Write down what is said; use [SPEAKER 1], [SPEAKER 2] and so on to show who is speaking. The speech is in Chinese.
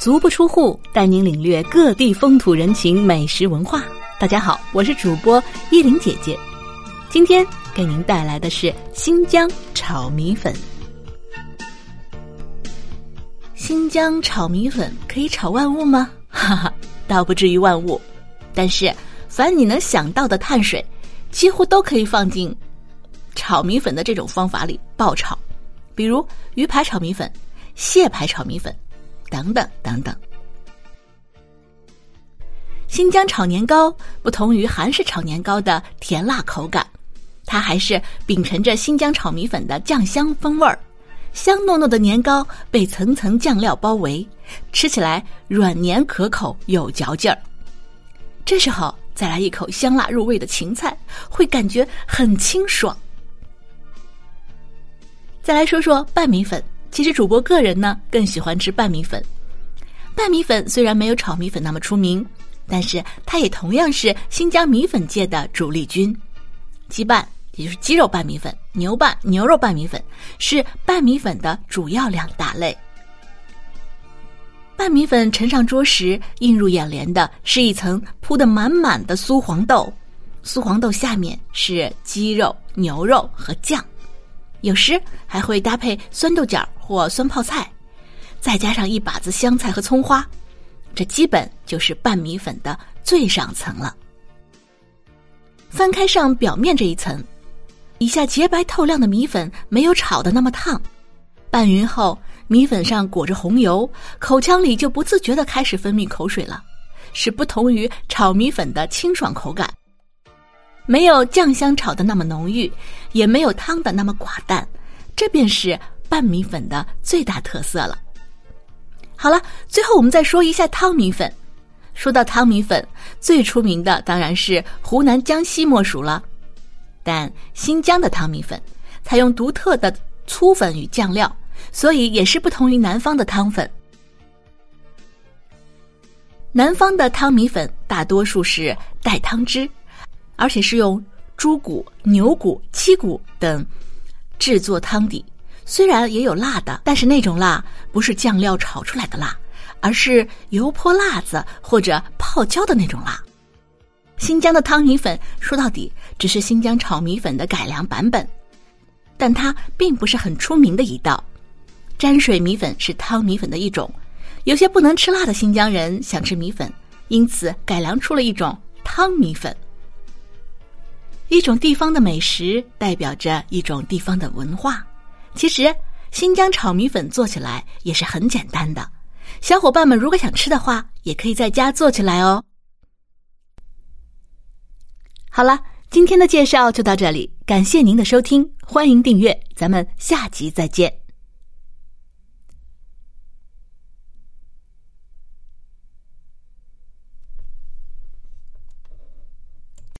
[SPEAKER 1] 足不出户，带您领略各地风土人情、美食文化。大家好，我是主播依林姐姐，今天给您带来的是新疆炒米粉。新疆炒米粉可以炒万物吗？哈哈，倒不至于万物，但是凡你能想到的碳水，几乎都可以放进炒米粉的这种方法里爆炒，比如鱼排炒米粉、蟹排炒米粉。等等等等。新疆炒年糕不同于韩式炒年糕的甜辣口感，它还是秉承着新疆炒米粉的酱香风味儿。香糯糯的年糕被层层酱料包围，吃起来软黏可口有嚼劲儿。这时候再来一口香辣入味的芹菜，会感觉很清爽。再来说说拌米粉。其实主播个人呢更喜欢吃拌米粉。拌米粉虽然没有炒米粉那么出名，但是它也同样是新疆米粉界的主力军。鸡拌也就是鸡肉拌米粉，牛拌牛肉拌米粉是拌米粉的主要两大类。拌米粉盛上桌时，映入眼帘的是一层铺的满满的酥黄豆，酥黄豆下面是鸡肉、牛肉和酱。有时还会搭配酸豆角或酸泡菜，再加上一把子香菜和葱花，这基本就是拌米粉的最上层了。翻开上表面这一层，以下洁白透亮的米粉没有炒的那么烫，拌匀后米粉上裹着红油，口腔里就不自觉的开始分泌口水了，是不同于炒米粉的清爽口感。没有酱香炒的那么浓郁，也没有汤的那么寡淡，这便是拌米粉的最大特色了。好了，最后我们再说一下汤米粉。说到汤米粉，最出名的当然是湖南、江西莫属了。但新疆的汤米粉采用独特的粗粉与酱料，所以也是不同于南方的汤粉。南方的汤米粉大多数是带汤汁。而且是用猪骨、牛骨、鸡骨等制作汤底，虽然也有辣的，但是那种辣不是酱料炒出来的辣，而是油泼辣子或者泡椒的那种辣。新疆的汤米粉说到底只是新疆炒米粉的改良版本，但它并不是很出名的一道。沾水米粉是汤米粉的一种，有些不能吃辣的新疆人想吃米粉，因此改良出了一种汤米粉。一种地方的美食代表着一种地方的文化。其实，新疆炒米粉做起来也是很简单的。小伙伴们如果想吃的话，也可以在家做起来哦。好了，今天的介绍就到这里，感谢您的收听，欢迎订阅，咱们下集再见。